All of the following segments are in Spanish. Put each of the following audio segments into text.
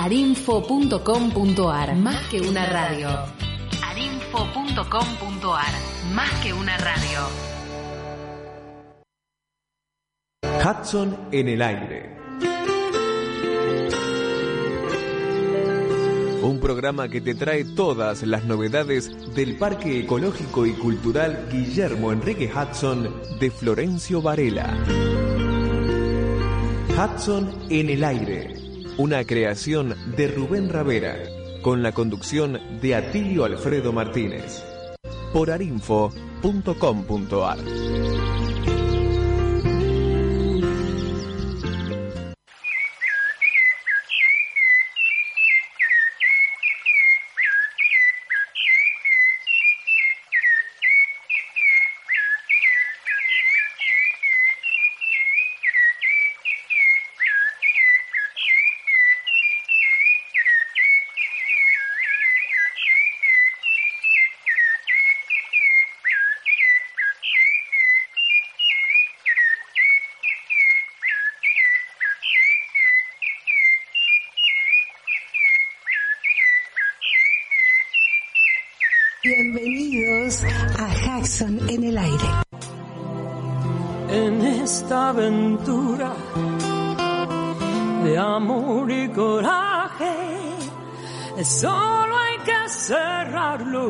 arinfo.com.ar. Más que una radio. arinfo.com.ar. Más que una radio. Hudson en el aire. Un programa que te trae todas las novedades del Parque Ecológico y Cultural Guillermo Enrique Hudson de Florencio Varela. Hudson en el aire, una creación de Rubén Ravera, con la conducción de Atilio Alfredo Martínez, por arinfo.com.ar.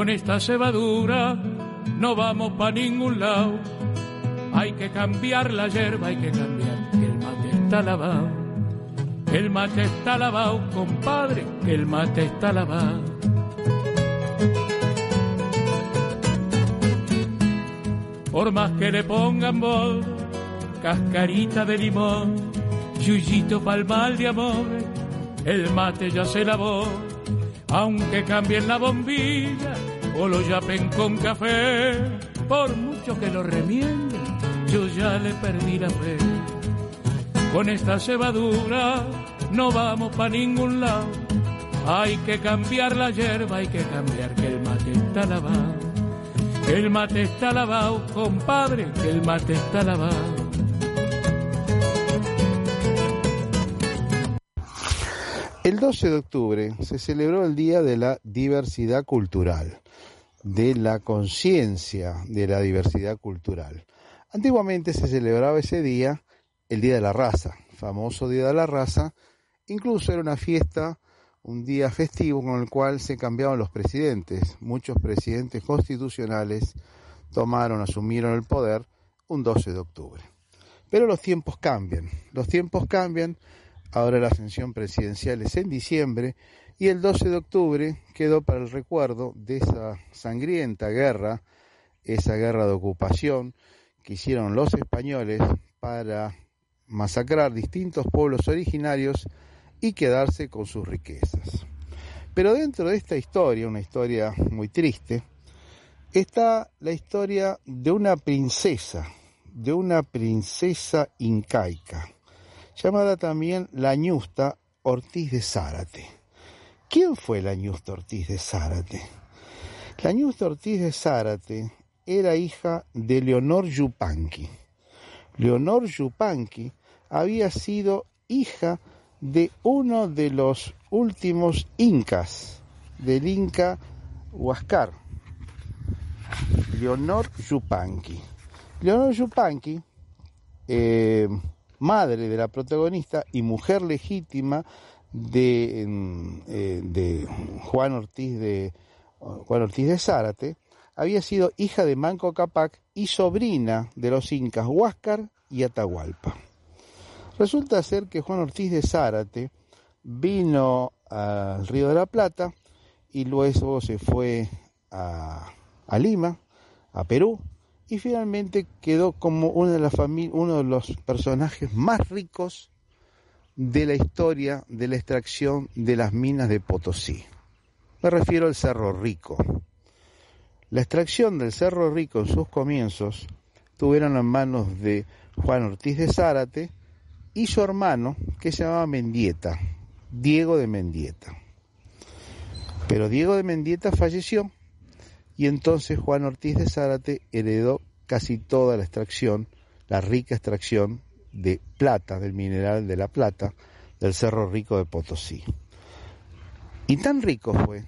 Con esta cebadura no vamos para ningún lado. Hay que cambiar la hierba, hay que cambiar. que El mate está lavado. El mate está lavado, compadre. El mate está lavado. Por más que le pongan bol, cascarita de limón, yuyito pa'l mal de amor, el mate ya se lavó. Aunque cambien la bombilla o lo yapen con café, por mucho que lo remienden, yo ya le perdí la fe. Con esta cebadura no vamos pa' ningún lado. Hay que cambiar la hierba, hay que cambiar que el mate está lavado. El mate está lavado, compadre, que el mate está lavado. El 12 de octubre se celebró el Día de la Diversidad Cultural, de la conciencia de la diversidad cultural. Antiguamente se celebraba ese día el Día de la Raza, famoso Día de la Raza, incluso era una fiesta, un día festivo con el cual se cambiaban los presidentes. Muchos presidentes constitucionales tomaron, asumieron el poder un 12 de octubre. Pero los tiempos cambian, los tiempos cambian, ahora la ascensión presidencial es en diciembre y el 12 de octubre quedó para el recuerdo de esa sangrienta guerra, esa guerra de ocupación que hicieron los españoles para masacrar distintos pueblos originarios y quedarse con sus riquezas. Pero dentro de esta historia, una historia muy triste, está la historia de una princesa de una princesa incaica, llamada también la Ñusta Ortiz de Zárate. ¿Quién fue la Ñusta Ortiz de Zárate? La Ñusta Ortiz de Zárate era hija de Leonor Yupanqui. Leonor Yupanqui había sido hija de uno de los últimos incas, del inca Huáscar, Leonor Yupanqui. Leonor Yupanqui, eh, madre de la protagonista y mujer legítima de, eh, de Juan Ortiz de Juan Ortiz de Zárate, había sido hija de Manco Capac y sobrina de los incas Huáscar y Atahualpa. Resulta ser que Juan Ortiz de Zárate vino al Río de la Plata y luego se fue a, a Lima, a Perú, y finalmente quedó como uno de, la uno de los personajes más ricos de la historia de la extracción de las minas de Potosí. Me refiero al Cerro Rico. La extracción del Cerro Rico en sus comienzos tuvieron en manos de Juan Ortiz de Zárate y su hermano, que se llamaba Mendieta, Diego de Mendieta. Pero Diego de Mendieta falleció y entonces Juan Ortiz de Zárate heredó casi toda la extracción, la rica extracción de plata, del mineral de la plata, del Cerro Rico de Potosí. Y tan rico fue,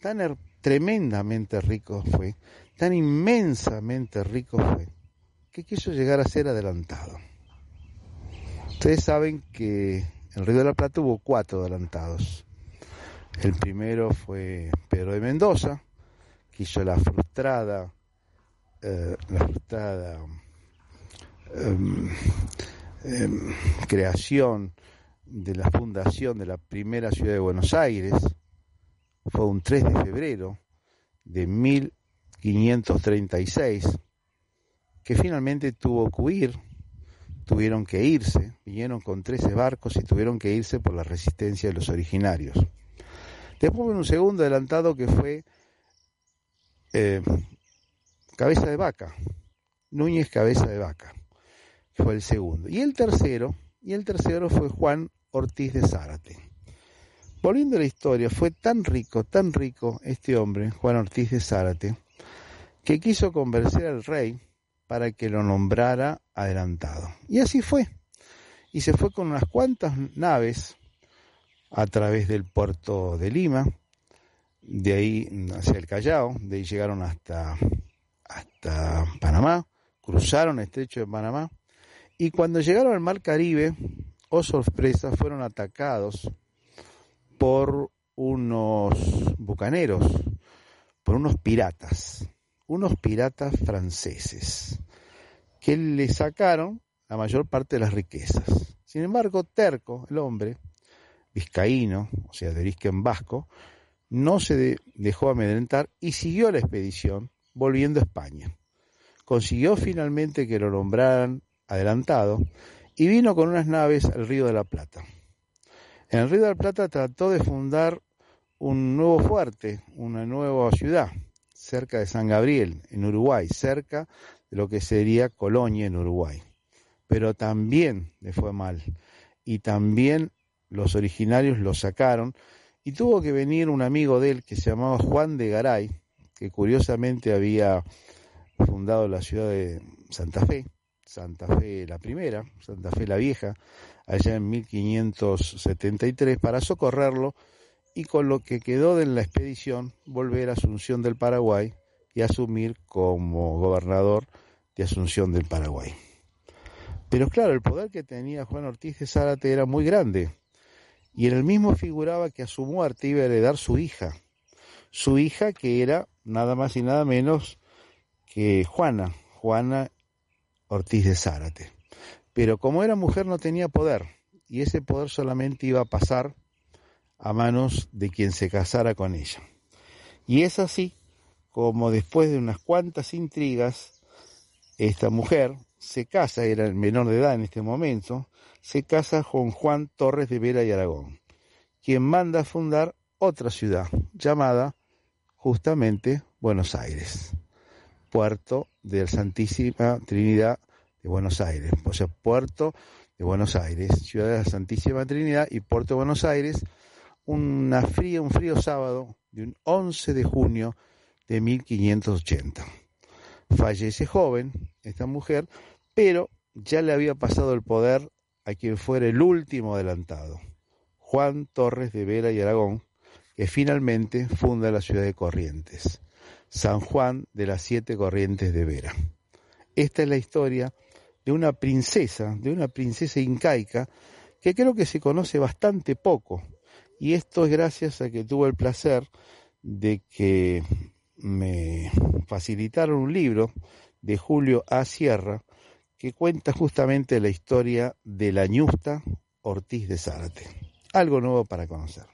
tan tremendamente rico fue, tan inmensamente rico fue, que quiso llegar a ser adelantado. Ustedes saben que el Río de la Plata hubo cuatro adelantados. El primero fue Pedro de Mendoza, que hizo la frustrada, eh, la frustrada em, em, creación de la fundación de la primera ciudad de Buenos Aires. Fue un 3 de febrero de 1536, que finalmente tuvo que huir tuvieron que irse, vinieron con 13 barcos y tuvieron que irse por la resistencia de los originarios. Después hubo un segundo adelantado que fue eh, Cabeza de Vaca, Núñez Cabeza de Vaca, fue el segundo. Y el tercero, y el tercero fue Juan Ortiz de Zárate. Volviendo a la historia, fue tan rico, tan rico este hombre, Juan Ortiz de Zárate, que quiso convencer al rey para que lo nombrara adelantado. Y así fue. Y se fue con unas cuantas naves a través del puerto de Lima, de ahí hacia el Callao, de ahí llegaron hasta, hasta Panamá, cruzaron el estrecho de Panamá, y cuando llegaron al mar Caribe, oh sorpresa, fueron atacados por unos bucaneros, por unos piratas unos piratas franceses que le sacaron la mayor parte de las riquezas. Sin embargo, Terco, el hombre, vizcaíno, o sea, de origen vasco, no se dejó amedrentar y siguió la expedición, volviendo a España. Consiguió finalmente que lo nombraran adelantado y vino con unas naves al Río de la Plata. En el Río de la Plata trató de fundar un nuevo fuerte, una nueva ciudad, cerca de San Gabriel, en Uruguay, cerca de lo que sería Colonia en Uruguay. Pero también le fue mal. Y también los originarios lo sacaron. Y tuvo que venir un amigo de él que se llamaba Juan de Garay, que curiosamente había fundado la ciudad de Santa Fe, Santa Fe la primera, Santa Fe la vieja, allá en 1573, para socorrerlo y con lo que quedó de la expedición volver a Asunción del Paraguay y asumir como gobernador de Asunción del Paraguay. Pero claro, el poder que tenía Juan Ortiz de Zárate era muy grande y en el mismo figuraba que a su muerte iba a heredar su hija, su hija que era nada más y nada menos que Juana, Juana Ortiz de Zárate. Pero como era mujer no tenía poder y ese poder solamente iba a pasar a manos de quien se casara con ella. Y es así como después de unas cuantas intrigas, esta mujer se casa, era el menor de edad en este momento, se casa con Juan Torres de Vera y Aragón, quien manda a fundar otra ciudad llamada justamente Buenos Aires, puerto de la Santísima Trinidad de Buenos Aires, o sea, puerto de Buenos Aires, ciudad de la Santísima Trinidad y puerto de Buenos Aires, una fría, un frío sábado de un 11 de junio de 1580. Fallece joven esta mujer, pero ya le había pasado el poder a quien fuera el último adelantado, Juan Torres de Vera y Aragón, que finalmente funda la ciudad de Corrientes, San Juan de las Siete Corrientes de Vera. Esta es la historia de una princesa, de una princesa incaica, que creo que se conoce bastante poco. Y esto es gracias a que tuve el placer de que me facilitaron un libro de Julio A. Sierra que cuenta justamente la historia de la ñusta Ortiz de Zárate. Algo nuevo para conocer.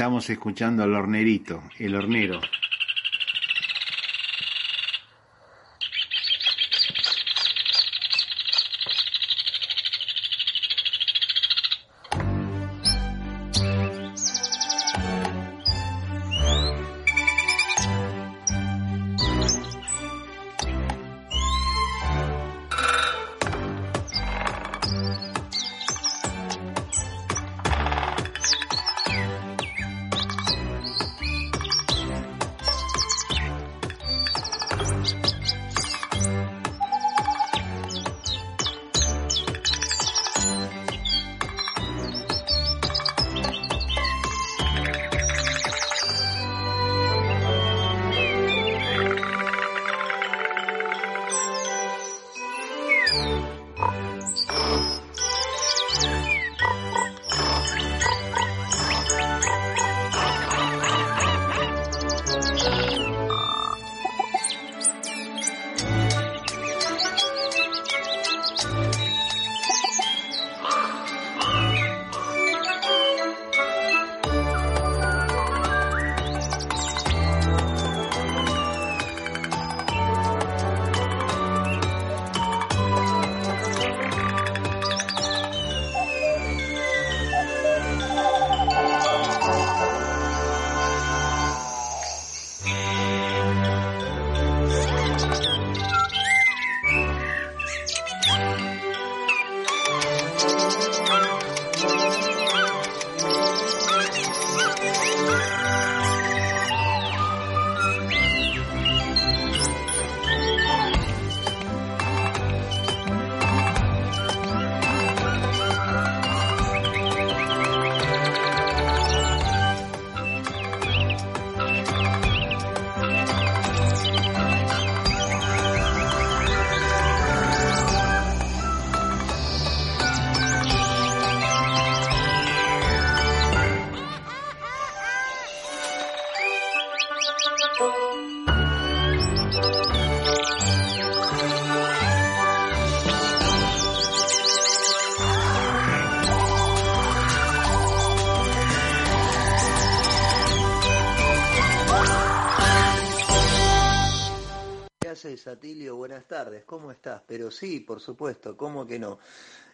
Estamos escuchando al hornerito, el hornero. Buenas tardes, ¿cómo estás? Pero sí, por supuesto, ¿cómo que no?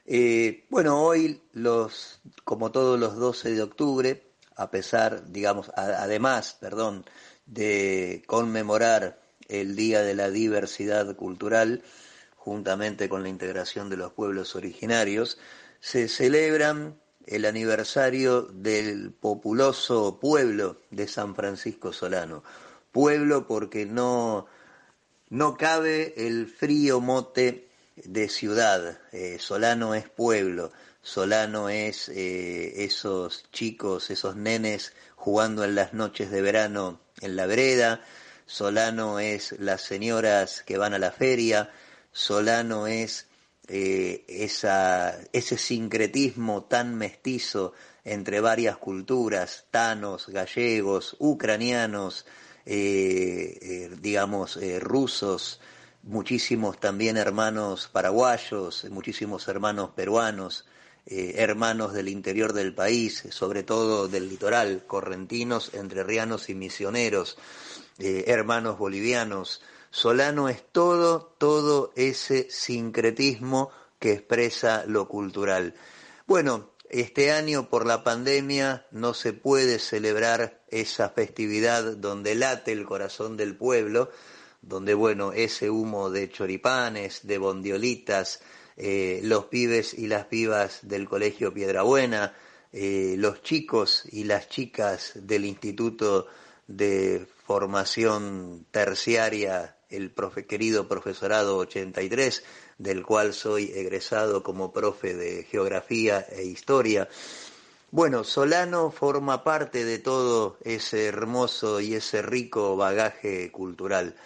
Eh, bueno, hoy, los, como todos los 12 de octubre, a pesar, digamos, además, perdón, de conmemorar el Día de la Diversidad Cultural, juntamente con la integración de los pueblos originarios, se celebran el aniversario del populoso pueblo de San Francisco Solano. Pueblo porque no no cabe el frío mote de ciudad. Eh, Solano es pueblo. Solano es eh, esos chicos, esos nenes jugando en las noches de verano en la vereda. Solano es las señoras que van a la feria. Solano es eh, esa, ese sincretismo tan mestizo entre varias culturas, tanos, gallegos, ucranianos, digamos, eh, rusos, muchísimos también hermanos paraguayos, muchísimos hermanos peruanos, eh, hermanos del interior del país, sobre todo del litoral, correntinos, entrerrianos y misioneros, eh, hermanos bolivianos. Solano es todo, todo ese sincretismo que expresa lo cultural. Bueno, este año por la pandemia no se puede celebrar esa festividad donde late el corazón del pueblo, donde bueno, ese humo de choripanes, de bondiolitas, eh, los pibes y las pibas del Colegio Piedrabuena, eh, los chicos y las chicas del Instituto de Formación Terciaria, el querido profesorado 83, del cual soy egresado como profe de Geografía e Historia. Bueno, Solano forma parte de todo ese hermoso y ese rico bagaje cultural.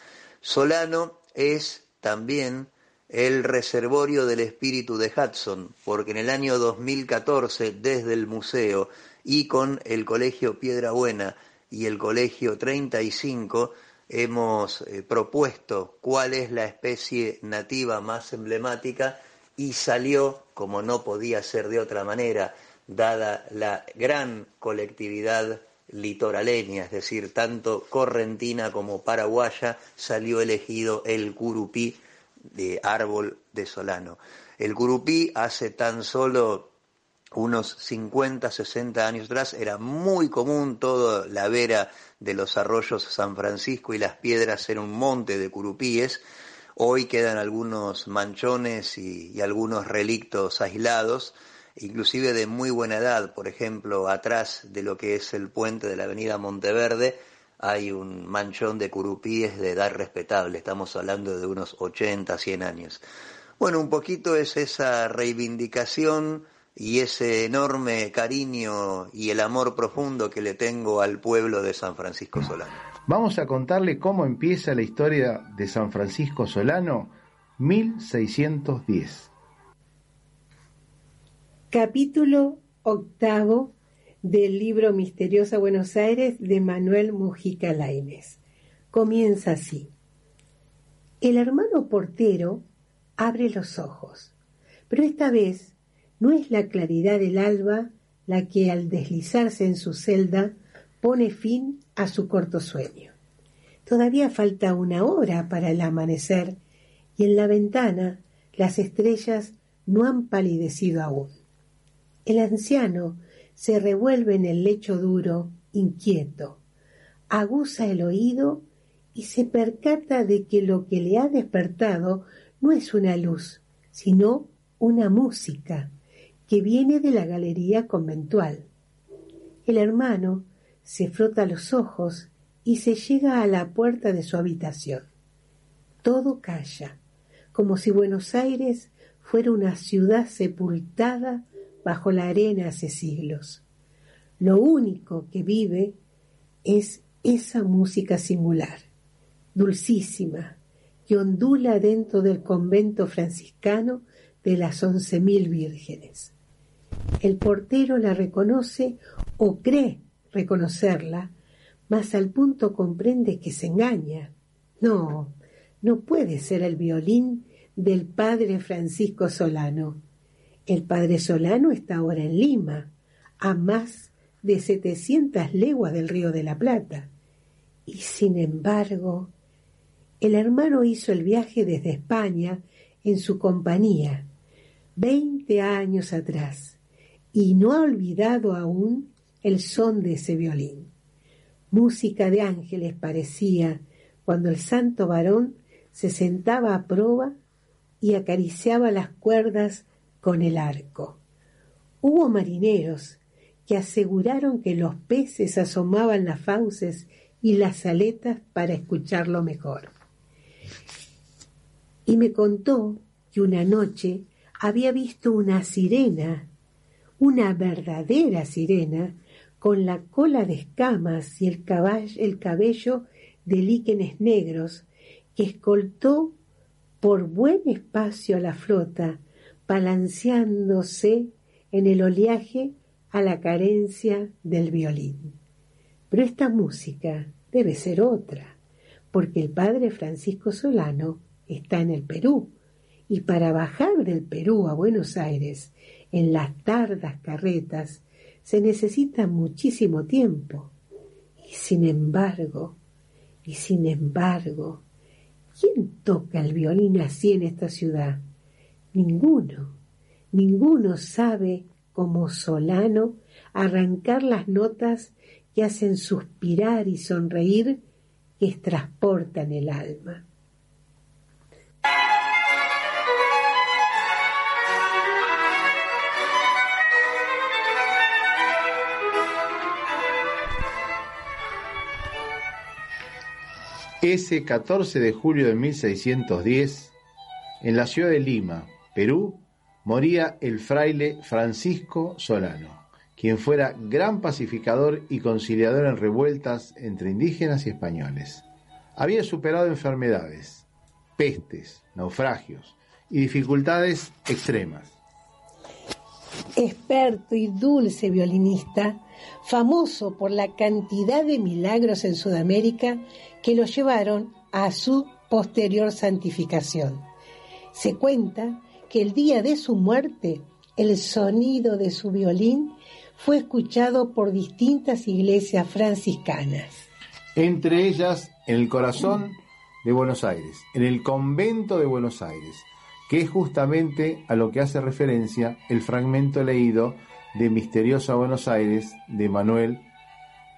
Solano es también el reservorio del espíritu de Hudson, porque en el año 2014, desde el museo y con el Colegio Piedra Buena y el Colegio 35, hemos eh, propuesto cuál es la especie nativa más emblemática y salió, como no podía ser de otra manera, dada la gran colectividad litoraleña, es decir, tanto correntina como paraguaya, salió elegido el curupí de árbol de Solano. El curupí hace tan solo unos 50, 60 años atrás era muy común toda la vera de los arroyos San Francisco y las piedras era un monte de curupíes. Hoy quedan algunos manchones y, y algunos relictos aislados, inclusive de muy buena edad. Por ejemplo, atrás de lo que es el puente de la avenida Monteverde hay un manchón de curupíes de edad respetable. Estamos hablando de unos 80, 100 años. Bueno, un poquito es esa reivindicación y ese enorme cariño y el amor profundo que le tengo al pueblo de San Francisco Solano. Vamos a contarle cómo empieza la historia de San Francisco Solano 1610. Capítulo octavo del libro Misteriosa Buenos Aires de Manuel Mujica Lainez. Comienza así. El hermano portero abre los ojos, pero esta vez no es la claridad del alba la que al deslizarse en su celda pone fin a su corto sueño. Todavía falta una hora para el amanecer y en la ventana las estrellas no han palidecido aún. El anciano se revuelve en el lecho duro, inquieto, aguza el oído y se percata de que lo que le ha despertado no es una luz, sino una música que viene de la galería conventual. El hermano se frota los ojos y se llega a la puerta de su habitación. Todo calla, como si Buenos Aires fuera una ciudad sepultada bajo la arena hace siglos. Lo único que vive es esa música singular, dulcísima, que ondula dentro del convento franciscano de las once mil vírgenes. El portero la reconoce o cree reconocerla, mas al punto comprende que se engaña. No, no puede ser el violín del padre Francisco Solano. El padre Solano está ahora en Lima, a más de setecientas leguas del río de la Plata. Y sin embargo, el hermano hizo el viaje desde España en su compañía, veinte años atrás, y no ha olvidado aún el son de ese violín. Música de ángeles parecía cuando el santo varón se sentaba a proa y acariciaba las cuerdas con el arco. Hubo marineros que aseguraron que los peces asomaban las fauces y las aletas para escucharlo mejor. Y me contó que una noche había visto una sirena una verdadera sirena con la cola de escamas y el, el cabello de líquenes negros que escoltó por buen espacio a la flota, balanceándose en el oleaje a la carencia del violín. Pero esta música debe ser otra, porque el padre Francisco Solano está en el Perú. Y para bajar del Perú a Buenos Aires en las tardas carretas se necesita muchísimo tiempo. Y sin embargo, y sin embargo, ¿quién toca el violín así en esta ciudad? Ninguno. Ninguno sabe como Solano arrancar las notas que hacen suspirar y sonreír, que transportan el alma. Ese 14 de julio de 1610, en la ciudad de Lima, Perú, moría el fraile Francisco Solano, quien fuera gran pacificador y conciliador en revueltas entre indígenas y españoles. Había superado enfermedades, pestes, naufragios y dificultades extremas. Experto y dulce violinista, famoso por la cantidad de milagros en Sudamérica que lo llevaron a su posterior santificación. Se cuenta que el día de su muerte el sonido de su violín fue escuchado por distintas iglesias franciscanas. Entre ellas, en el corazón de Buenos Aires, en el convento de Buenos Aires, que es justamente a lo que hace referencia el fragmento leído de Misteriosa Buenos Aires de Manuel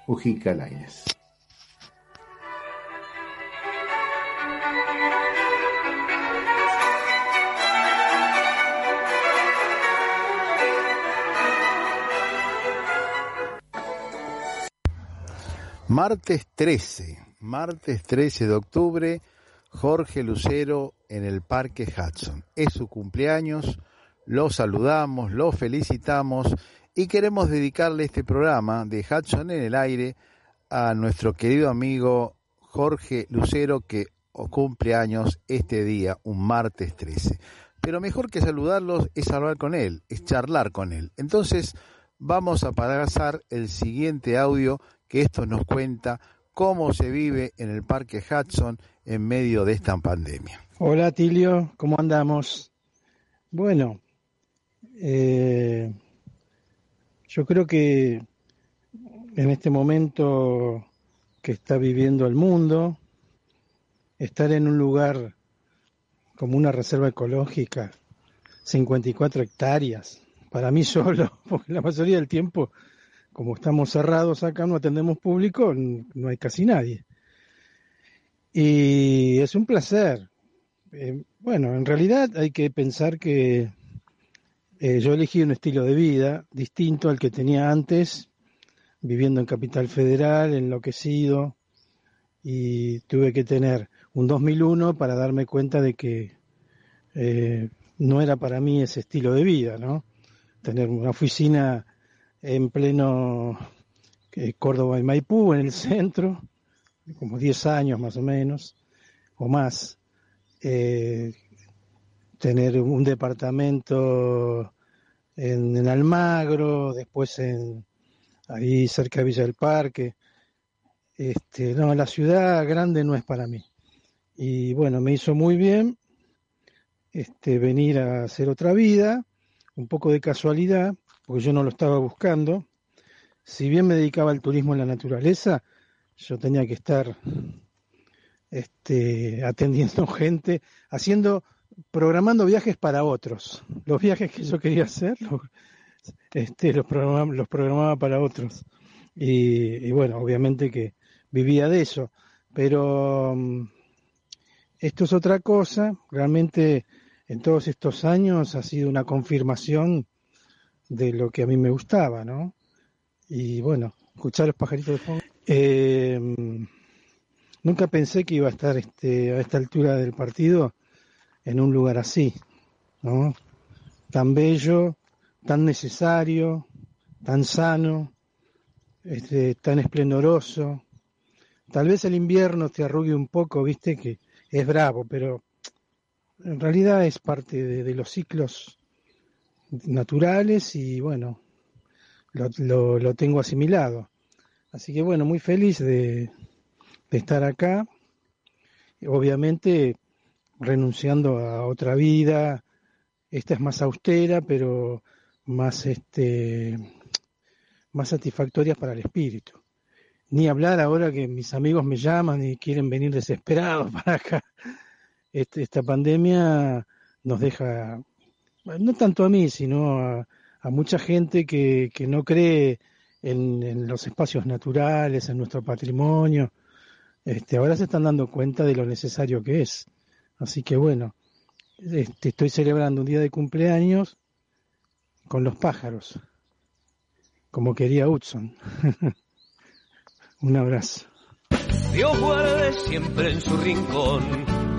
Ujica Lainez. Martes 13, martes 13 de octubre, Jorge Lucero en el Parque Hudson. Es su cumpleaños, lo saludamos, lo felicitamos y queremos dedicarle este programa de Hudson en el aire a nuestro querido amigo Jorge Lucero que cumple años este día, un martes 13. Pero mejor que saludarlos es hablar con él, es charlar con él. Entonces vamos a pasar el siguiente audio que esto nos cuenta cómo se vive en el Parque Hudson en medio de esta pandemia. Hola Tilio, ¿cómo andamos? Bueno, eh, yo creo que en este momento que está viviendo el mundo, estar en un lugar como una reserva ecológica, 54 hectáreas, para mí solo, porque la mayoría del tiempo como estamos cerrados acá, no atendemos público, no hay casi nadie. Y es un placer. Eh, bueno, en realidad hay que pensar que eh, yo elegí un estilo de vida distinto al que tenía antes, viviendo en Capital Federal, enloquecido, y tuve que tener un 2001 para darme cuenta de que eh, no era para mí ese estilo de vida, ¿no? Tener una oficina en pleno eh, Córdoba y Maipú, en el centro, como 10 años más o menos, o más. Eh, tener un departamento en, Almagro, después en ahí cerca de Villa del Parque. Este, no, la ciudad grande no es para mí. Y bueno, me hizo muy bien este, venir a hacer otra vida, un poco de casualidad, porque yo no lo estaba buscando. Si bien me dedicaba al turismo en la naturaleza, yo tenía que estar este, atendiendo gente, haciendo, programando viajes para otros. Los viajes que yo quería hacer, los, este, los, programaba, programaba para otros. Y, bueno, obviamente que vivía de eso. Pero mm, esto es otra cosa. Realmente en todos estos años ha sido una confirmación de lo que a mí me gustaba, ¿no? Y bueno, escuchar los pajaritos de fondo. Eh, nunca pensé que iba a estar este, a esta altura del partido en un lugar así, ¿no? Tan bello, tan necesario, tan sano, este, tan esplendoroso. Tal vez el invierno te arrugue un poco, viste, que es bravo, pero en realidad es parte de los ciclos naturales y bueno, lo, lo, tengo asimilado. Así que bueno, muy feliz de, de estar acá. Obviamente renunciando a otra vida. Esta es más austera, pero más este más satisfactoria para el espíritu. Ni hablar ahora que mis amigos me llaman y quieren venir desesperados para acá. Este, esta pandemia nos deja, no tanto a mí, sino a, mucha gente que, que no cree en, los espacios naturales, en nuestro patrimonio. Este, ahora se están dando cuenta de lo necesario que es. Así que bueno, este, estoy celebrando un día de cumpleaños con los pájaros, como quería Hudson. un abrazo. Dios guarde siempre en su rincón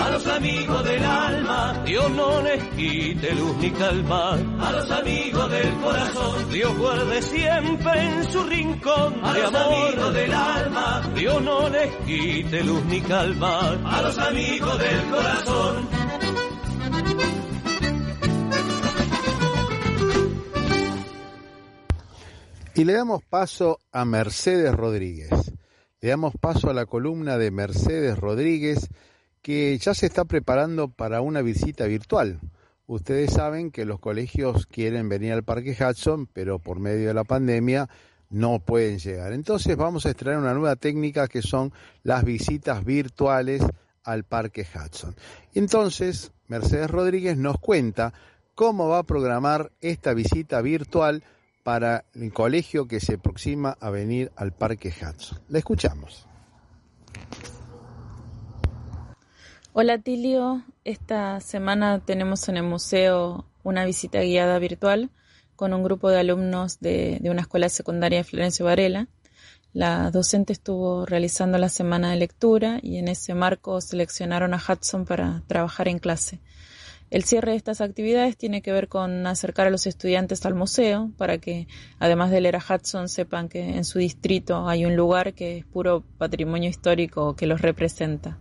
A los amigos del alma, Dios no les quite luz ni calma. A los amigos del corazón, Dios guarde siempre en su rincón. A los amigos del alma, Dios no les quite luz ni calma. A los amigos del corazón. Y le damos paso a Mercedes Rodríguez. Le damos paso a la columna de Mercedes Rodríguez que ya se está preparando para una visita virtual. Ustedes saben que los colegios quieren venir al Parque Hudson, pero por medio de la pandemia no pueden llegar. Entonces vamos a extraer una nueva técnica que son las visitas virtuales al Parque Hudson. Entonces, Mercedes Rodríguez nos cuenta cómo va a programar esta visita virtual para el colegio que se aproxima a venir al Parque Hudson. La escuchamos. Hola Tilio, esta semana tenemos en el museo una visita guiada virtual con un grupo de alumnos de, una escuela secundaria de Florencio Varela. La docente estuvo realizando la semana de lectura y en ese marco seleccionaron a Hudson para trabajar en clase. El cierre de estas actividades tiene que ver con acercar a los estudiantes al museo para que, además de leer a Hudson, sepan que en su distrito hay un lugar que es puro patrimonio histórico que los representa.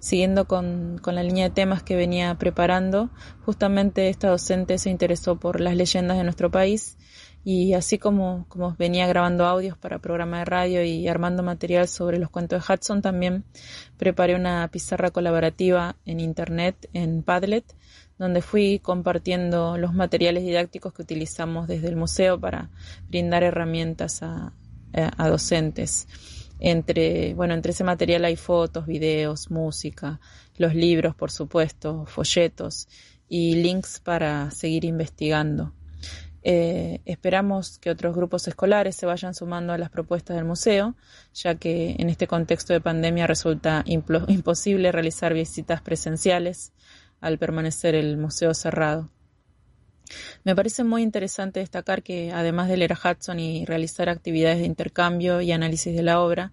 Siguiendo con, la línea de temas que venía preparando, justamente esta docente se interesó por las leyendas de nuestro país y así como, como venía grabando audios para programa de radio y armando material sobre los cuentos de Hudson, también preparé una pizarra colaborativa en Internet, en Padlet, donde fui compartiendo los materiales didácticos que utilizamos desde el museo para brindar herramientas a, a docentes. Entre, bueno, entre ese material hay fotos, videos, música, los libros, por supuesto, folletos y links para seguir investigando. Eh, esperamos que otros grupos escolares se vayan sumando a las propuestas del museo, ya que en este contexto de pandemia resulta imposible realizar visitas presenciales al permanecer el museo cerrado. Me parece muy interesante destacar que, además de leer a Hudson y realizar actividades de intercambio y análisis de la obra,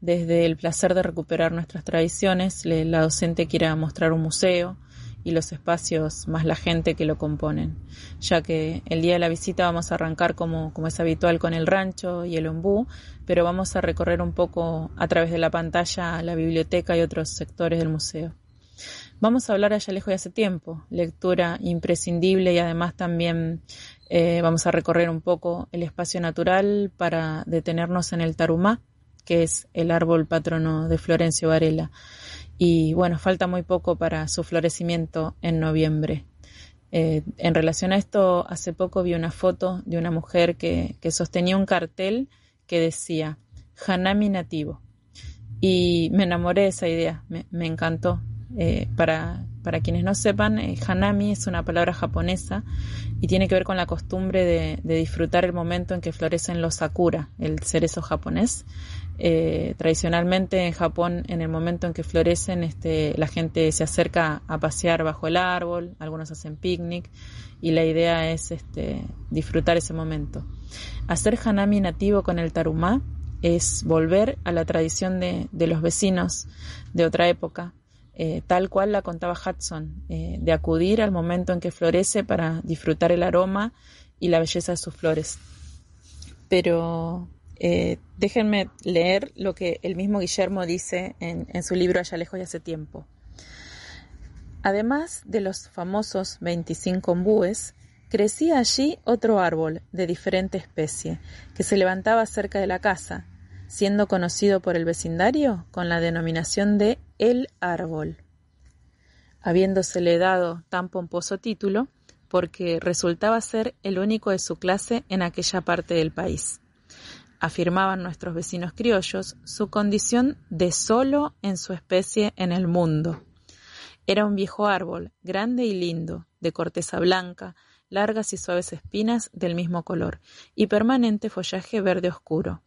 desde el placer de recuperar nuestras tradiciones, la docente quiere mostrar un museo, y los espacios más la gente que lo componen, ya que el día de la visita vamos a arrancar como, como es habitual con el rancho y el ombú, pero vamos a recorrer un poco a través de la pantalla la biblioteca y otros sectores del museo. Vamos a hablar allá lejos de hace tiempo, lectura imprescindible y además también eh, vamos a recorrer un poco el espacio natural para detenernos en el tarumá, que es el árbol patrono de Florencio Varela y bueno, falta muy poco para su florecimiento en noviembre. Eh, en relación a esto, hace poco vi una foto de una mujer que, sostenía un cartel que decía Hanami nativo. Y me enamoré de esa idea, me, encantó. Eh, para, para, quienes no sepan, eh, Hanami es una palabra japonesa y tiene que ver con la costumbre de, de disfrutar el momento en que florecen los sakura, el cerezo japonés. Eh, tradicionalmente en Japón, en el momento en que florecen, este, la gente se acerca a pasear bajo el árbol, algunos hacen picnic y la idea es este, disfrutar ese momento. Hacer hanami nativo con el tarumá es volver a la tradición de, los vecinos de otra época, eh, tal cual la contaba Hudson, eh, de acudir al momento en que florece para disfrutar el aroma y la belleza de sus flores. Pero eh, déjenme leer lo que el mismo Guillermo dice en, su libro Allá lejos y hace tiempo. Además de los famosos 25 ombúes, crecía allí otro árbol de diferente especie, que se levantaba cerca de la casa, siendo conocido por el vecindario con la denominación de El Árbol, habiéndosele dado tan pomposo título porque resultaba ser el único de su clase en aquella parte del país afirmaban nuestros vecinos criollos, su condición de solo en su especie en el mundo. Era un viejo árbol, grande y lindo, de corteza blanca, largas y suaves espinas del mismo color, y permanente follaje verde oscuro.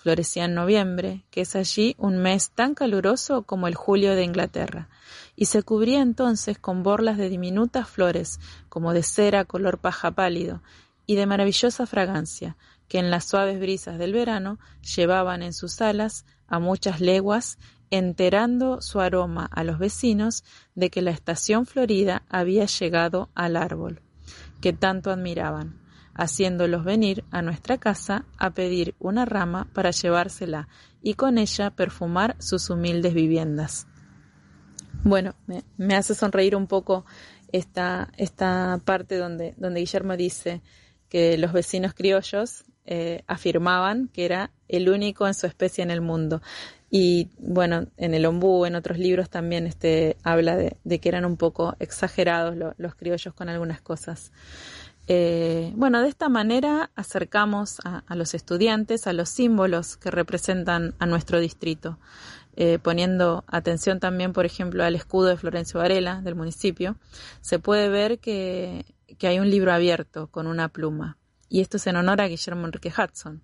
Florecía en noviembre, que es allí un mes tan caluroso como el julio de Inglaterra, y se cubría entonces con borlas de diminutas flores, como de cera color paja pálido, y de maravillosa fragancia, que en las suaves brisas del verano llevaban en sus alas a muchas leguas, enterando su aroma a los vecinos de que la estación florida había llegado al árbol, que tanto admiraban, haciéndolos venir a nuestra casa a pedir una rama para llevársela y con ella perfumar sus humildes viviendas. Bueno, me, hace sonreír un poco esta, esta parte donde, donde Guillermo dice que los vecinos criollos eh, afirmaban que era el único en su especie en el mundo. Y bueno, en el ombú, en otros libros también este, habla de, que eran un poco exagerados los criollos con algunas cosas. Eh, bueno, de esta manera acercamos a, los estudiantes a los símbolos que representan a nuestro distrito, eh, poniendo atención también, por ejemplo, al escudo de Florencio Varela del municipio. Se puede ver que hay un libro abierto con una pluma y esto es en honor a Guillermo Enrique Hudson.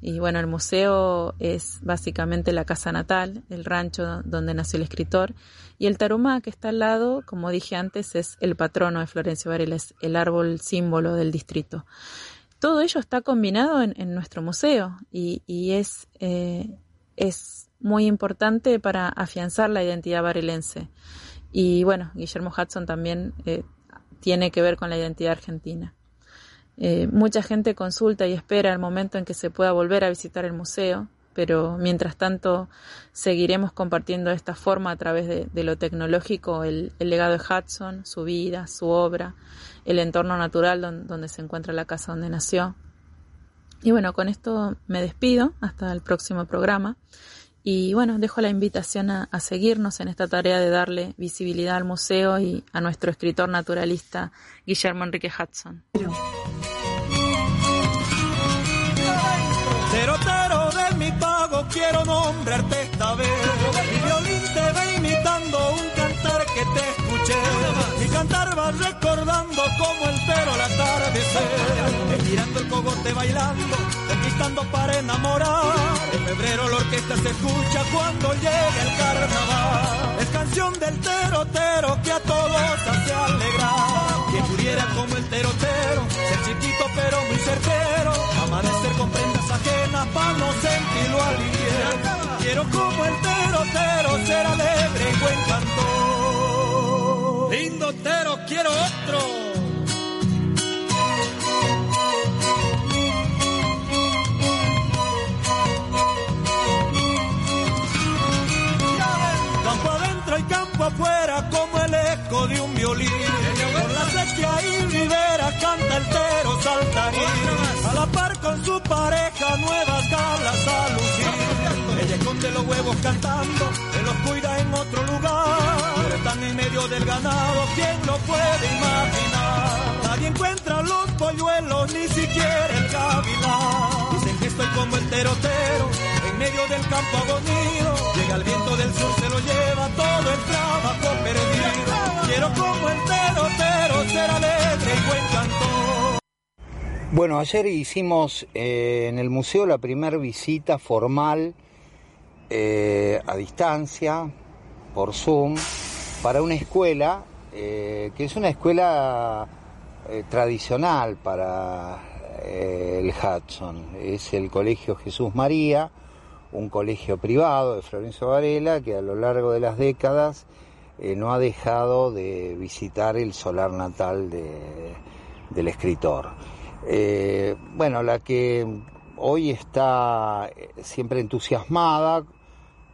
Y bueno, el museo es básicamente la casa natal, el rancho donde nació el escritor, y el tarumá que está al lado, como dije antes, es el patrono de Florencio Varela, es el árbol símbolo del distrito. Todo ello está combinado en, nuestro museo y, es, eh, es muy importante para afianzar la identidad varelense. Y bueno, Guillermo Hudson también eh, tiene que ver con la identidad argentina. Eh, mucha gente consulta y espera el momento en que se pueda volver a visitar el museo, pero mientras tanto seguiremos compartiendo esta forma a través de, lo tecnológico el, legado de Hudson, su vida, su obra, el entorno natural donde, se encuentra la casa donde nació. Y bueno, con esto me despido hasta el próximo programa. Y bueno, dejo la invitación a, seguirnos en esta tarea de darle visibilidad al museo y a nuestro escritor naturalista Guillermo Enrique Hudson. Nombrarte. Mi violín te va imitando un cantar que te escuché. Mi cantar va recordando como entero el atardecer. Mirando el cogote bailando, conquistando para enamorar. En febrero la orquesta se escucha cuando llega el carnaval. Es canción del terotero que a todos hace alegrar. Quien pudiera como el terotero, ser chiquito pero muy certero. Amanecer con prendas ajenas para no sentirlo aliviar. Quiero como el terotero ser alegre y buen cantor. Lindo tero, quiero otro. Campo adentro y campo afuera como el eco de un violín. Con la sequía y ribera canta el tero saltarín. A la par con su pareja nuevas galas a esconde los huevos cantando, él los cuida en otro lugar. Están en medio del ganado, ¿quién lo puede imaginar? Nadie encuentra los polluelos, ni siquiera el gavilán. Dicen que estoy como el terotero, en medio del campo agonido. Llega el viento del sur, se lo lleva todo el trabajo perdido. Quiero como el terotero ser alegre y buen cantor. Bueno, ayer hicimos eh, en el museo la primera visita formal eh, a distancia, por Zoom, para una escuela eh, que es una escuela eh, tradicional para el Hudson. Es el Colegio Jesús María, un colegio privado de Florencio Varela que a lo largo de las décadas no ha dejado de visitar el solar natal de- del escritor. Bueno, la que hoy está siempre entusiasmada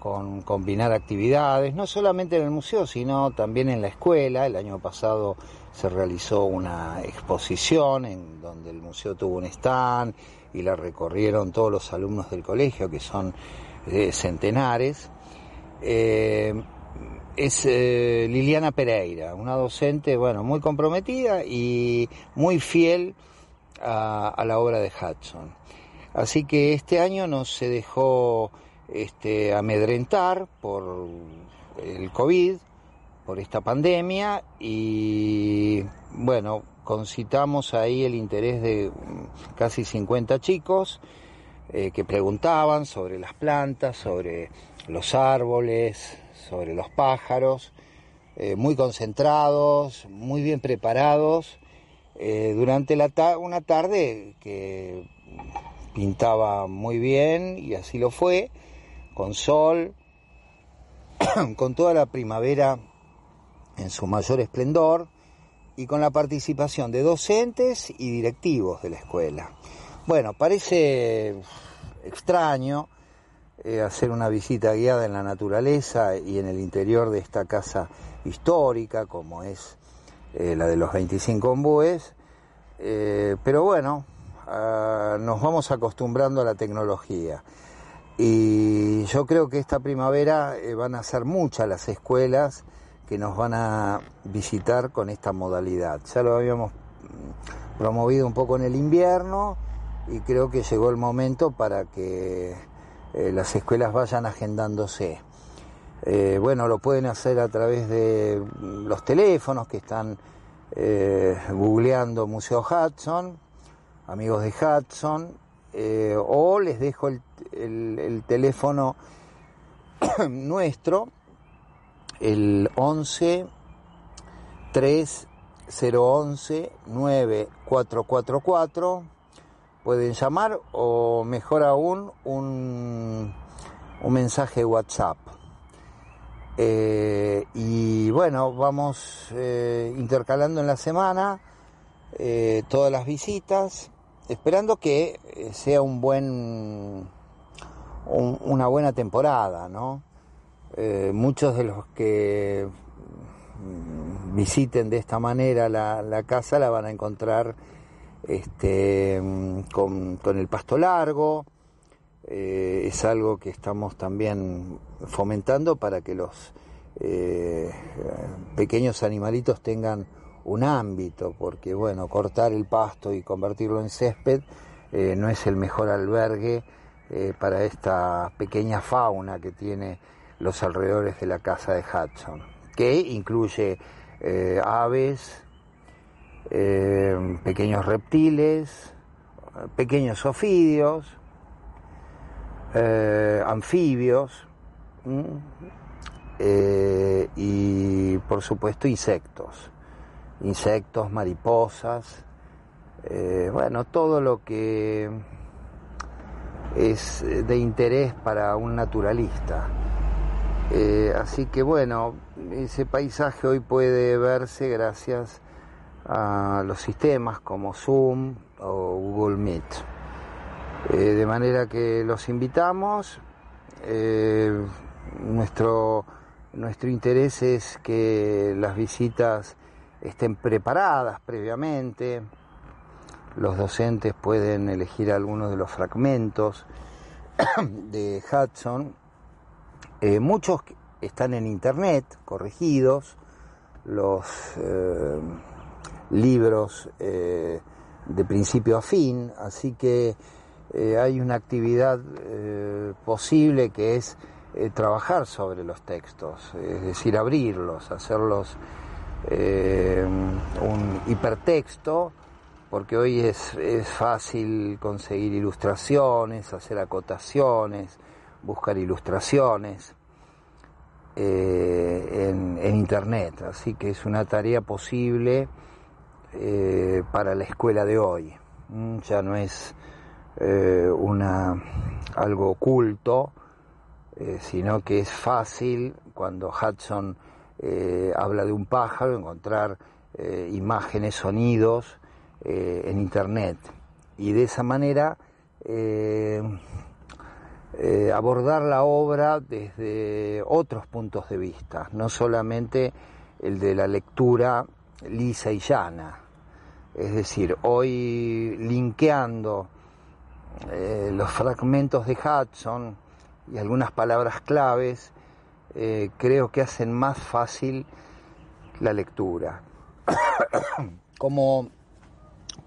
con combinar actividades, no solamente en el museo, sino también en la escuela. El año pasado se realizó una exposición en donde el museo tuvo un stand y la recorrieron todos los alumnos del colegio, que son eh, centenares. Eh, es eh, Liliana Pereira, una docente, bueno, muy comprometida y muy fiel a, a la obra de Hudson. Así que este año no se dejó este, amedrentar por el COVID, por esta pandemia y bueno, concitamos ahí el interés de casi 50 chicos eh, que preguntaban sobre las plantas, sobre los árboles, sobre los pájaros, eh, muy concentrados, muy bien preparados, eh, durante la ta- una tarde que pintaba muy bien y así lo fue, con sol, con toda la primavera en su mayor esplendor y con la participación de docentes y directivos de la escuela. Bueno, parece extraño eh, hacer una visita guiada en la naturaleza y en el interior de esta casa histórica como es eh, la de los 25 ombúes, eh, pero bueno, ah, nos vamos acostumbrando a la tecnología. Y yo creo que esta primavera eh, van a ser muchas las escuelas que nos van a visitar con esta modalidad. Ya lo habíamos mm, promovido un poco en el invierno y creo que llegó el momento para que eh, las escuelas vayan agendándose. Eh, bueno, lo pueden hacer a través de mm, los teléfonos que están eh, googleando Museo Hudson, amigos de Hudson, eh, o les dejo el, el- el teléfono nuestro, el 11 3011 9444. Pueden llamar o mejor aún un, un mensaje WhatsApp. Eh, y bueno, vamos eh, intercalando en la semana todas las visitas, esperando que eh, sea un buen, un- una buena temporada, ¿no? Eh, muchos de los que mm, visiten de esta manera la, la casa la van a encontrar este, mm, con, con el pasto largo, eh, es algo que estamos también fomentando para que los pequeños animalitos tengan un ámbito, porque bueno, cortar el pasto y convertirlo en césped eh, no es el mejor albergue eh, para esta pequeña fauna que tiene los alrededores de la casa de Hudson, que incluye eh, aves, pequeños reptiles, pequeños ofidios, anfibios y por supuesto insectos, insectos, mariposas, bueno, todo lo que es de interés para un naturalista. así que bueno, ese paisaje hoy puede verse gracias a los sistemas como Zoom o Google Meet. Eh, de manera que los invitamos. Eh, nuestro, nuestro interés es que las visitas estén preparadas previamente. Los docentes pueden elegir algunos de los fragmentos de Hudson. Eh, muchos están en internet, corregidos. Los libros eh, de principio a fin, así que eh, hay una actividad eh, posible que es trabajar sobre los textos, es decir, abrirlos, hacerlos un hipertexto, porque hoy es, es fácil conseguir ilustraciones, hacer acotaciones, buscar ilustraciones. en, en, internet, así que es una tarea posible eh, para la escuela de hoy. Mm, ya no es eh, una, algo oculto, eh, sino que es fácil cuando Hudson habla de un pájaro encontrar imágenes, sonidos en Internet. Y de esa manera abordar la obra desde otros puntos de vista, no solamente el de la lectura lisa y llana. Es decir, hoy linkeando eh, los fragmentos de Hudson y algunas palabras claves, eh, creo que hacen más fácil la lectura. Como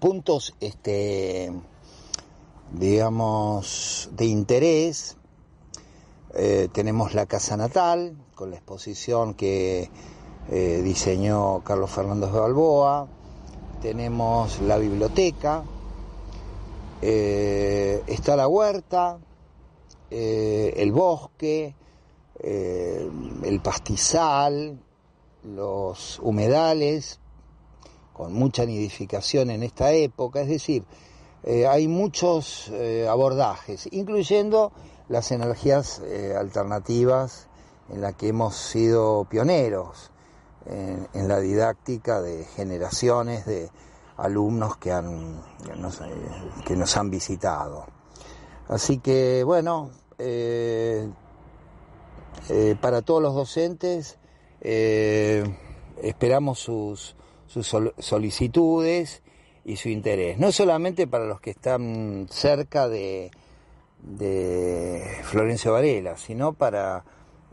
puntos, este, digamos, de interés, eh, tenemos la casa natal, con la exposición que diseñó Carlos Fernández de Balboa, tenemos la biblioteca, eh, está la huerta, eh, el bosque, eh, el pastizal, los humedales, con mucha nidificación en esta época, es decir, hay muchos abordajes, incluyendo las energías alternativas en las que hemos sido pioneros en, la didáctica de generaciones de alumnos que, han, que, nos, han visitado. Así que bueno, eh, eh, para todos los docentes eh, esperamos sus, sus solicitudes y su interés, no solamente para los que están cerca de, de Florencio Varela, sino para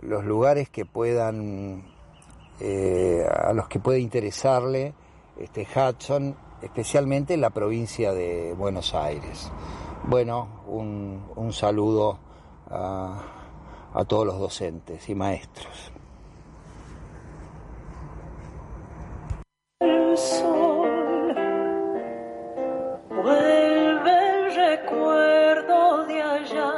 los lugares que puedan eh, a los que puede interesarle este Hudson, especialmente en la provincia de Buenos Aires. Bueno, un, un saludo a, a todos los docentes y maestros. El sol vuelve el recuerdo de allá.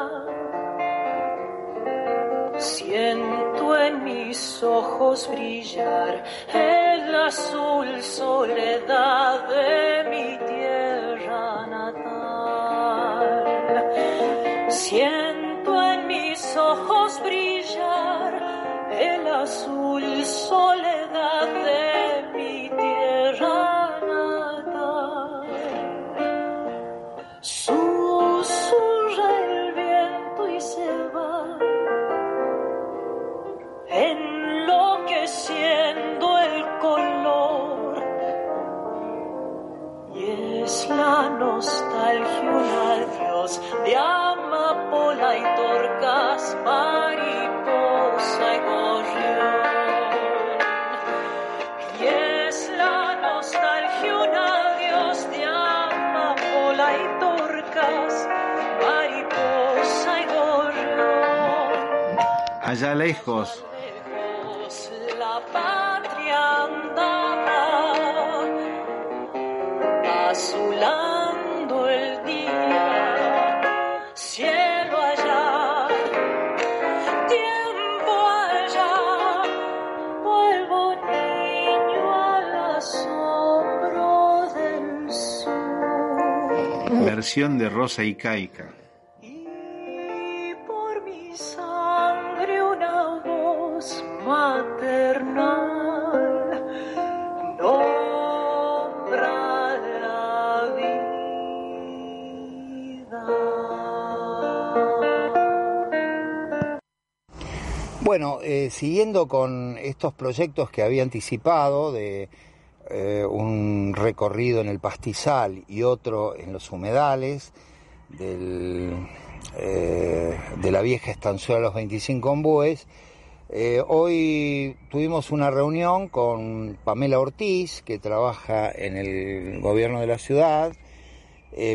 Siento en mis ojos brillar el azul soledad de mi tierra natal. Azul soledad de mi tierra natal. Susurra el viento y se va enloqueciendo el color. Y es la nostalgia un adiós de amapola Allá lejos la patria andaba nublando el día, cielo allá, tiempo allá, vuelvo niño al asombro del sur. Versión de Rosa y Caica. Eh, siguiendo con estos proyectos que había anticipado de eh, un recorrido en el pastizal y otro en los humedales eh, de la vieja estancia de los 25 ombúes, hoy tuvimos una reunión con Pamela Ortiz, que trabaja en el gobierno de la ciudad,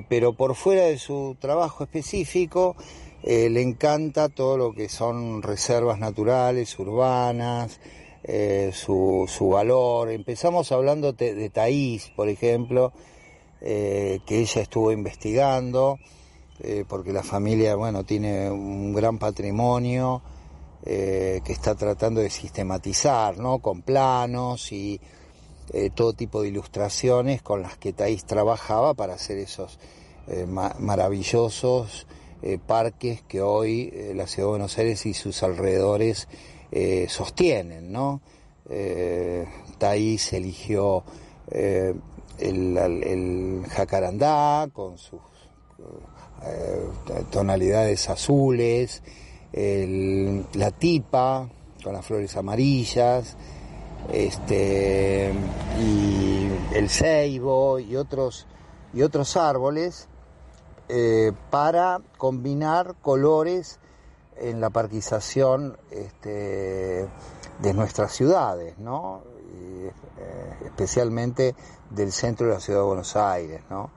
pero por fuera de su trabajo específico, eh, le encanta todo lo que son reservas naturales, urbanas, eh, su, valor. Empezamos hablando te- de Taís, por ejemplo, eh, que ella estuvo investigando, porque la familia, bueno, tiene un gran patrimonio que está tratando de sistematizar, ¿no? Con planos y todo tipo de ilustraciones con las que Taís trabajaba para hacer esos ma- maravillosos eh, parques que hoy eh, la ciudad de Buenos Aires y sus alrededores eh, sostienen, ¿no? Taís eligió el, jacarandá con sus tonalidades azules, la tipa con las flores amarillas, este, y el ceibo y otros, y otros árboles eh, para combinar colores en la parquización este, de nuestras ciudades, ¿no? Eh, especialmente del centro de la ciudad de Buenos Aires, ¿no?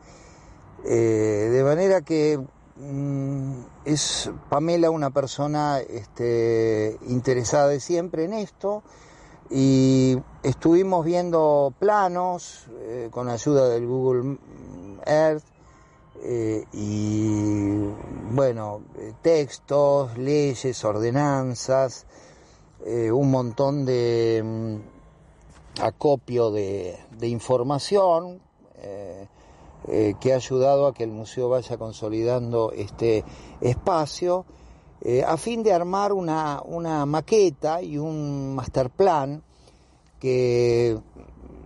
Eh, de manera que mm, es Pamela una persona este, interesada de siempre en esto y estuvimos viendo planos eh, con ayuda del Google Earth eh, y bueno, eh, textos, leyes, ordenanzas, eh, un montón de mm, acopio de, información que ha ayudado a que el museo vaya consolidando este espacio a fin de armar una, una maqueta y un master plan que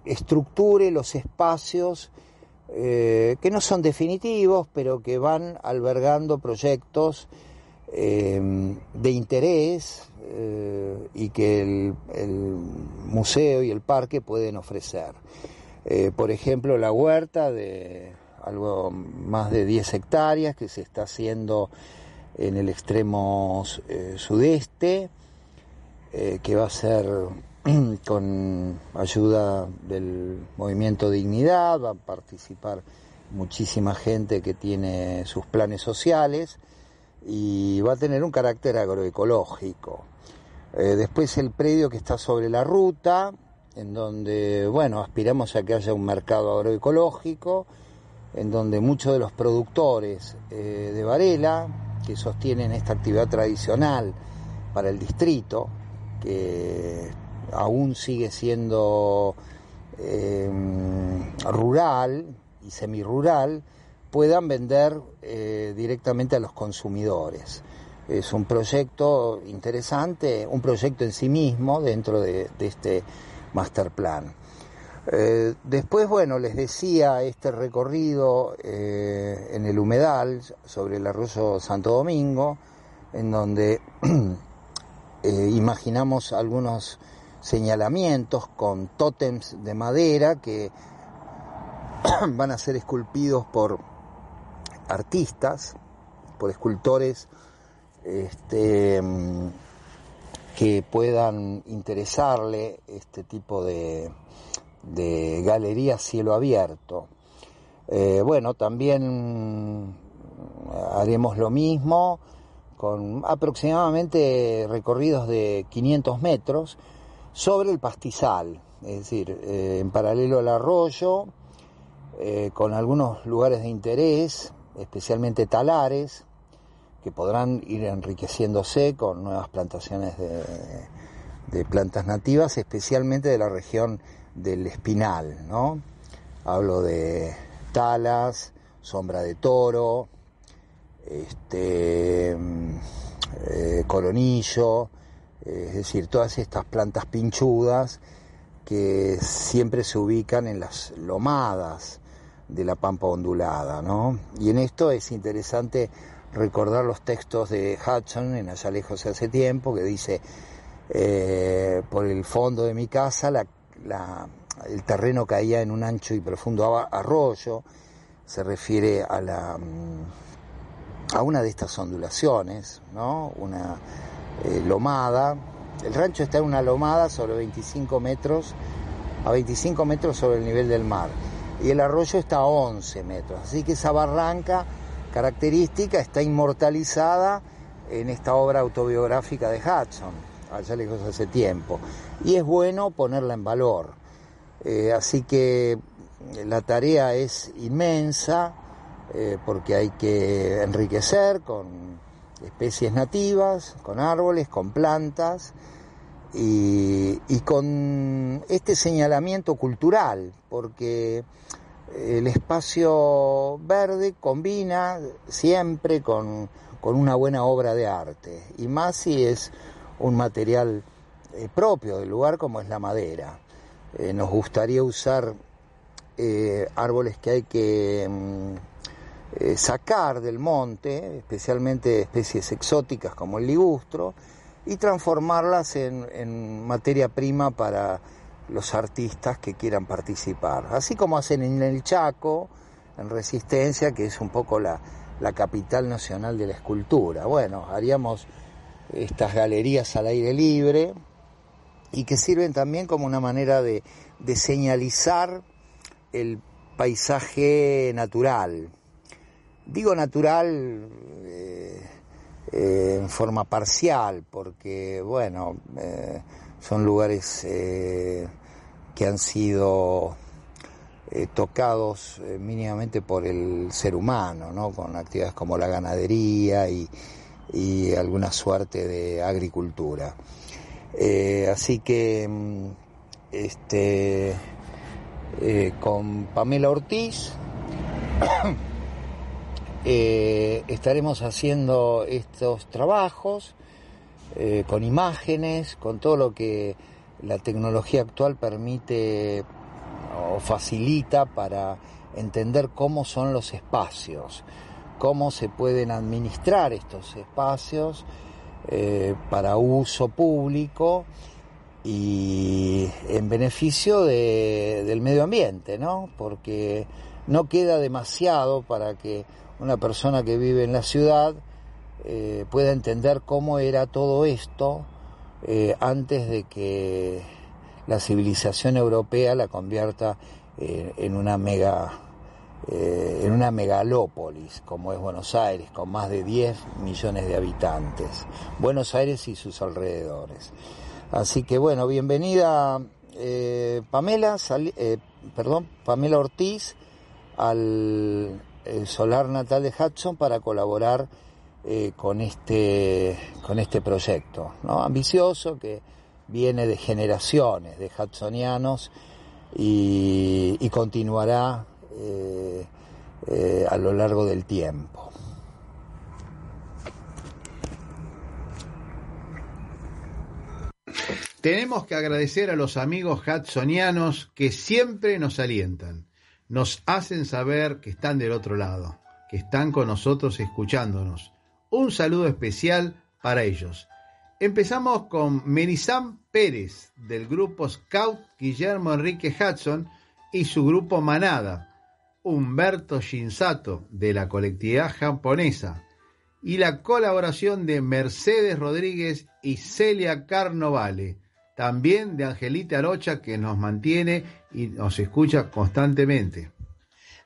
estructure los espacios eh, que no son definitivos, pero que van albergando proyectos eh, de interés eh, y que el, museo y el parque pueden ofrecer. Por ejemplo, la huerta de algo más de 10 hectáreas que se está haciendo en el extremo sudeste, que va a ser con ayuda del movimiento Dignidad, va a participar muchísima gente que tiene sus planes sociales y va a tener un carácter agroecológico. Eh, después el predio que está sobre la ruta, en donde, bueno, aspiramos a que haya un mercado agroecológico, en donde muchos de los productores eh, de Varela, que sostienen esta actividad tradicional para el distrito, que aún sigue siendo eh, rural y semirural, puedan vender eh, directamente a los consumidores. Es un proyecto interesante, un proyecto en sí mismo dentro de, este master plan. Eh, después, bueno, les decía este recorrido en el humedal sobre el arroyo Santo Domingo, en donde imaginamos algunos señalamientos con tótems de madera que van a ser esculpidos por artistas, por escultores este, que puedan interesarle este tipo de, de galería cielo abierto. Eh, bueno, también haremos lo mismo con aproximadamente recorridos de 500 metros sobre el pastizal, es decir, eh, en paralelo al arroyo, eh, con algunos lugares de interés, especialmente talares, que podrán ir enriqueciéndose con nuevas plantaciones de, plantas nativas, especialmente de la región del Espinal, ¿no? Hablo de talas, sombra de toro, este, eh, coronillo, es decir, todas estas plantas pinchudas que siempre se ubican en las lomadas de la pampa ondulada, ¿no? Y en esto es interesante recordar los textos de Hudson en Allá lejos hace tiempo, que dice, eh, por el fondo de mi casa la, la, el terreno caía en un ancho y profundo arroyo, se refiere a la a una de estas ondulaciones, ¿no? Una eh, lomada. El rancho está en una lomada sobre 25 metros, a 25 metros sobre el nivel del mar. Y el arroyo está a 11 metros. Así que esa barranca característica está inmortalizada en esta obra autobiográfica de Hudson, allá lejos hace tiempo. Y es bueno ponerla en valor. Eh, así que la tarea es inmensa eh, porque hay que enriquecer con especies nativas, con árboles, con plantas y, con este señalamiento cultural, porque el espacio verde combina siempre con, con, una buena obra de arte, y más si es un material eh, propio del lugar como es la madera. Eh, nos gustaría usar eh, árboles que hay que mm, eh, sacar del monte, especialmente especies exóticas como el ligustro, y transformarlas en, materia prima para los artistas que quieran participar. Así como hacen en el Chaco, en Resistencia, que es un poco la, la capital nacional de la escultura. Bueno, haríamos estas galerías al aire libre y que sirven también como una manera de, de señalizar el paisaje natural. Digo natural eh, eh, en forma parcial, porque, bueno, eh, son lugares que han sido tocados mínimamente por el ser humano, ¿no? con actividades como la ganadería y, y alguna suerte de agricultura. Así que mm, este, con Pamela Ortiz estaremos haciendo estos trabajos eh, con imágenes, con todo lo que la tecnología actual permite o facilita para entender cómo son los espacios, cómo se pueden administrar estos espacios eh, para uso público y en beneficio de, del medio ambiente, ¿no? Porque no queda demasiado para que una persona que vive en la ciudad eh, pueda entender cómo era todo esto eh, antes de que la civilización europea la convierta eh, en una mega en una megalópolis como es Buenos Aires con más de 10 millones de habitantes. Buenos Aires y sus alrededores. Así que bueno bienvenida Pamela perdón Pamela Ortiz al solar natal de Hudson para colaborar eh, con, este, con este proyecto, ¿no? ambicioso que viene de generaciones de hudsonianos y, y continuará eh, eh, a lo largo del tiempo. Tenemos que agradecer a los amigos hudsonianos que siempre nos alientan, nos hacen saber que están del otro lado, que están con nosotros escuchándonos un saludo especial para ellos. Empezamos con Merizam Pérez del grupo Scout Guillermo Enrique Hudson y su grupo Manada, Humberto Shinsato de la colectividad japonesa y la colaboración de Mercedes Rodríguez y Celia Carnovale, también de Angelita Arocha que nos mantiene y nos escucha constantemente.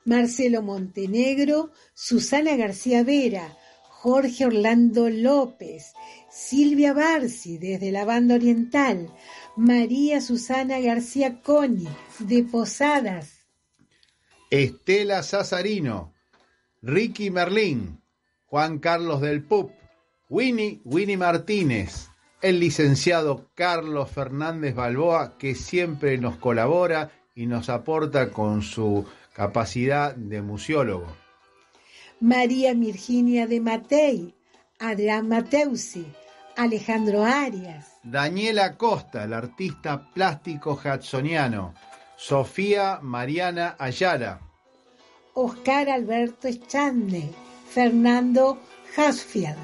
Marcelo Montenegro, Susana García Vera, Jorge Orlando López, Silvia Barci desde la banda oriental, María Susana García Coni de Posadas. Estela Sazarino, Ricky Merlín, Juan Carlos del Pup, Winnie, Winnie Martínez, el licenciado Carlos Fernández Balboa, que siempre nos colabora y nos aporta con su capacidad de museólogo. María Virginia de Matei, Adrián Mateusi, Alejandro Arias, Daniela Costa, el artista plástico hudsoniano, Sofía Mariana Ayala, Oscar Alberto Echande, Fernando Hasfield,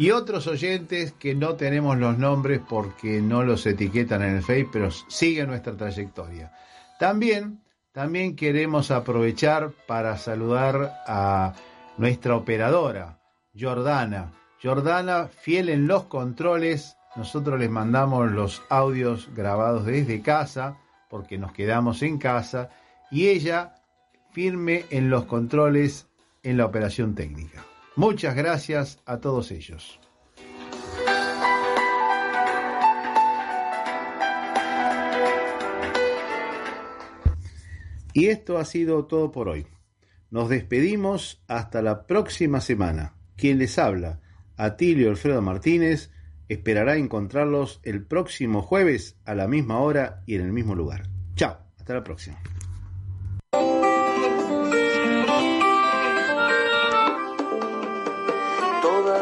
y otros oyentes que no tenemos los nombres porque no los etiquetan en el Face, pero siguen nuestra trayectoria. También, también queremos aprovechar para saludar a nuestra operadora, Jordana. Jordana, fiel en los controles, nosotros les mandamos los audios grabados desde casa, porque nos quedamos en casa, y ella firme en los controles en la operación técnica. Muchas gracias a todos ellos. Y esto ha sido todo por hoy. Nos despedimos hasta la próxima semana. Quien les habla, Atilio Alfredo Martínez, esperará encontrarlos el próximo jueves a la misma hora y en el mismo lugar. Chao, hasta la próxima.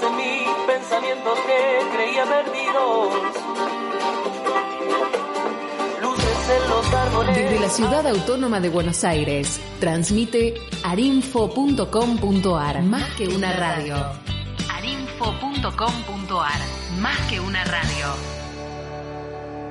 en mí pensamientos que creía perdidos. Luces en los árboles. Desde la ciudad autónoma de Buenos Aires, transmite arinfo.com.ar, más que una radio. arinfo.com.ar, más que una radio.